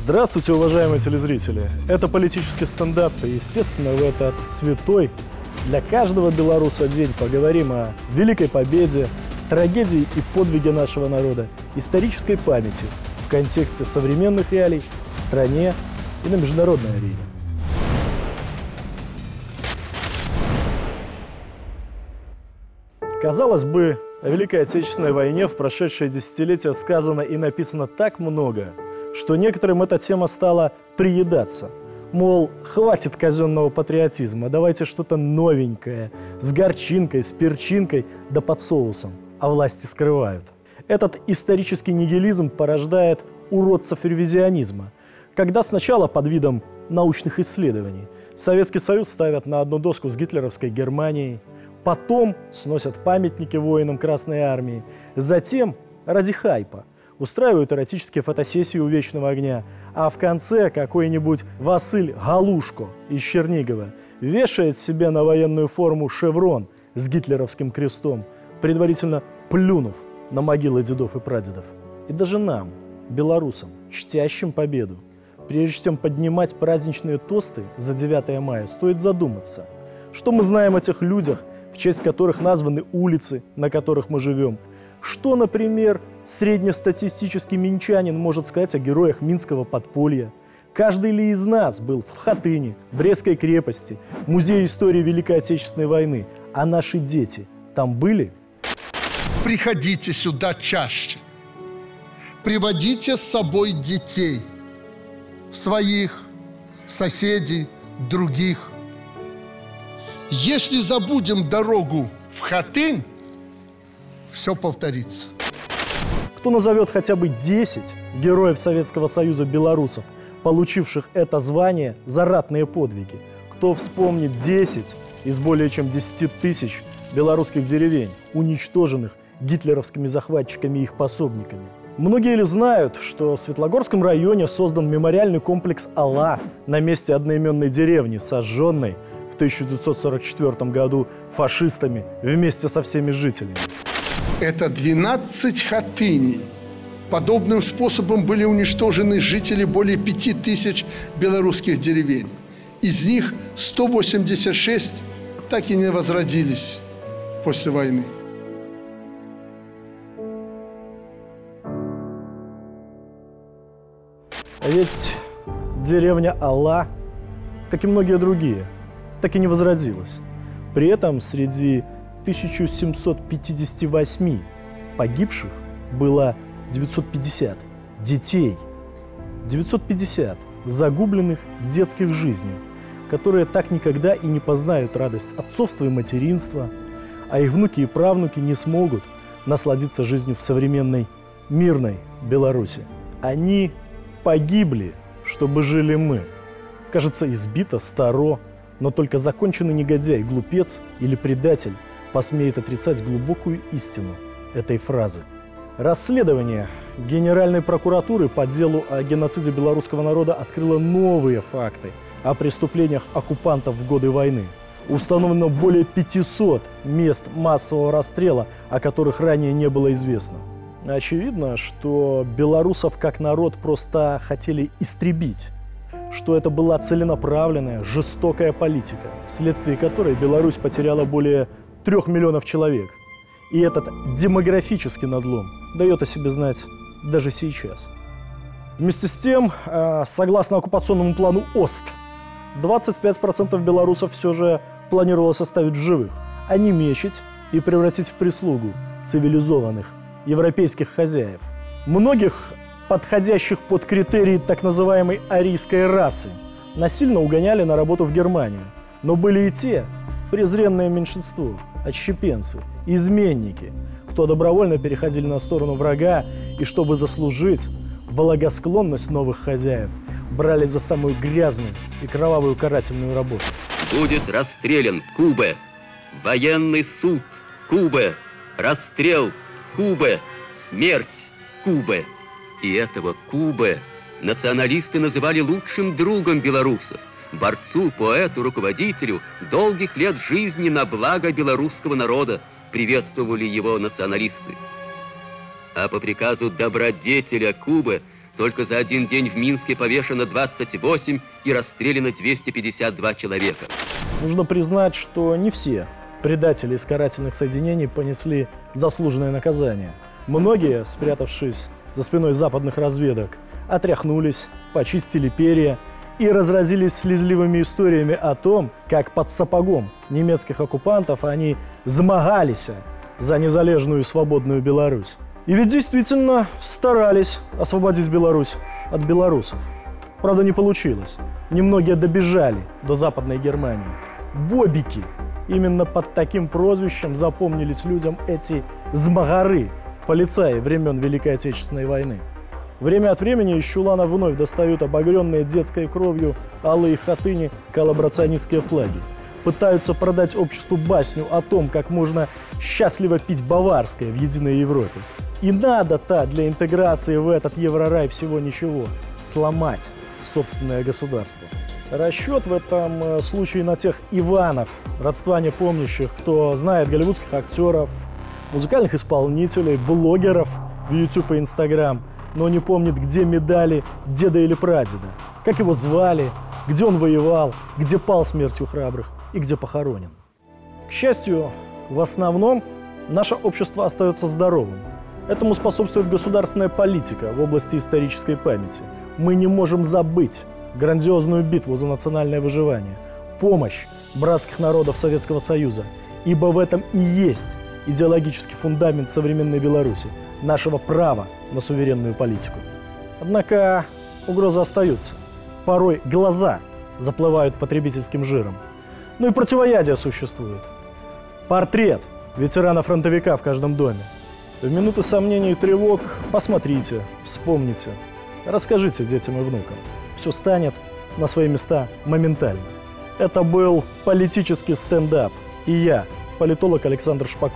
Здравствуйте, уважаемые телезрители! Это политический стендап, и, естественно, в этот святой для каждого белоруса день поговорим о великой победе, трагедии и подвиге нашего народа, исторической памяти в контексте современных реалий в стране и на международной арене. Казалось бы, о Великой Отечественной войне в прошедшее десятилетие сказано и написано так много, что некоторым эта тема стала приедаться. Мол, хватит казенного патриотизма, давайте что-то новенькое, с горчинкой, с перчинкой, да под соусом. А власти скрывают. Этот исторический нигилизм порождает уродцев ревизионизма, когда сначала под видом научных исследований Советский Союз ставят на одну доску с гитлеровской Германией, потом сносят памятники воинам Красной Армии, затем ради хайпа устраивают эротические фотосессии у Вечного Огня, а в конце какой-нибудь Василь Галушко из Чернигова вешает себе на военную форму шеврон с гитлеровским крестом, предварительно плюнув на могилы дедов и прадедов. И даже нам, белорусам, чтящим победу, прежде чем поднимать праздничные тосты за 9 мая, стоит задуматься, что мы знаем о тех людях, в честь которых названы улицы, на которых мы живем. Что, например, среднестатистический минчанин может сказать о героях Минского подполья? Каждый ли из нас был в Хатыне, Брестской крепости, Музее истории Великой Отечественной войны? А наши дети там были? Приходите сюда чаще. Приводите с собой детей, своих, соседей, других. Если забудем дорогу в Хатынь, все повторится. Кто назовет хотя бы 10 героев Советского Союза белорусов, получивших это звание за ратные подвиги? Кто вспомнит 10 из более чем 10 тысяч белорусских деревень, уничтоженных гитлеровскими захватчиками и их пособниками? Многие ли знают, что в Светлогорском районе создан мемориальный комплекс «Алла» на месте одноименной деревни, сожженной в 1944 году фашистами вместе со всеми жителями? Это 12 хатыней. Подобным способом были уничтожены жители более 5000 белорусских деревень. Из них 186 так и не возродились после войны. А ведь деревня Алла, как и многие другие, так и не возродилась. При этом среди 1758 погибших было 950 детей. 950 загубленных детских жизней, которые так никогда и не познают радость отцовства и материнства, а их внуки и правнуки не смогут насладиться жизнью в современной мирной Беларуси. Они погибли, чтобы жили мы. Кажется, избито, старо, но только законченный негодяй, глупец или предатель посмеет отрицать глубокую истину этой фразы. Расследование Генеральной прокуратуры по делу о геноциде белорусского народа открыло новые факты о преступлениях оккупантов в годы войны. Установлено более 500 мест массового расстрела, о которых ранее не было известно. Очевидно, что белорусов как народ просто хотели истребить, что это была целенаправленная, жестокая политика, вследствие которой Беларусь потеряла более трех миллионов человек. И этот демографический надлом дает о себе знать даже сейчас. Вместе с тем, э, согласно оккупационному плану ОСТ, 25% белорусов все же планировалось оставить в живых, а не мечить и превратить в прислугу цивилизованных европейских хозяев. Многих подходящих под критерии так называемой арийской расы насильно угоняли на работу в Германию. Но были и те, презренное меньшинство, отщепенцы, изменники, кто добровольно переходили на сторону врага и, чтобы заслужить благосклонность новых хозяев, брали за самую грязную и кровавую карательную работу. Будет расстрелян Кубе, военный суд Кубе, расстрел Кубе, смерть Кубе. И этого Кубе националисты называли лучшим другом белорусов борцу, поэту, руководителю долгих лет жизни на благо белорусского народа, приветствовали его националисты. А по приказу добродетеля Кубы Только за один день в Минске повешено 28 и расстреляно 252 человека. Нужно признать, что не все предатели из карательных соединений понесли заслуженное наказание. Многие, спрятавшись за спиной западных разведок, отряхнулись, почистили перья и разразились слезливыми историями о том, как под сапогом немецких оккупантов они змагались за незалежную и свободную Беларусь. И ведь действительно старались освободить Беларусь от белорусов. Правда, не получилось. Немногие добежали до Западной Германии. Бобики. Именно под таким прозвищем запомнились людям эти змагары, полицаи времен Великой Отечественной войны. Время от времени из чулана вновь достают обогренные детской кровью алые хатыни коллаборационистские флаги. Пытаются продать обществу басню о том, как можно счастливо пить баварское в единой Европе. И надо-то для интеграции в этот еврорай всего ничего – сломать собственное государство. Расчет в этом э, случае на тех Иванов, родства не помнящих, кто знает голливудских актеров, музыкальных исполнителей, блогеров в YouTube и Instagram – но не помнит, где медали деда или прадеда, как его звали, где он воевал, где пал смертью храбрых и где похоронен. К счастью, в основном наше общество остается здоровым. Этому способствует государственная политика в области исторической памяти. Мы не можем забыть грандиозную битву за национальное выживание, помощь братских народов Советского Союза, ибо в этом и есть идеологический фундамент современной Беларуси, нашего права на суверенную политику. Однако угрозы остаются. Порой глаза заплывают потребительским жиром. Ну и противоядие существует. Портрет ветерана-фронтовика в каждом доме. В минуты сомнений и тревог посмотрите, вспомните, расскажите детям и внукам. Все станет на свои места моментально. Это был политический стендап. И я, политолог Александр Шпаков.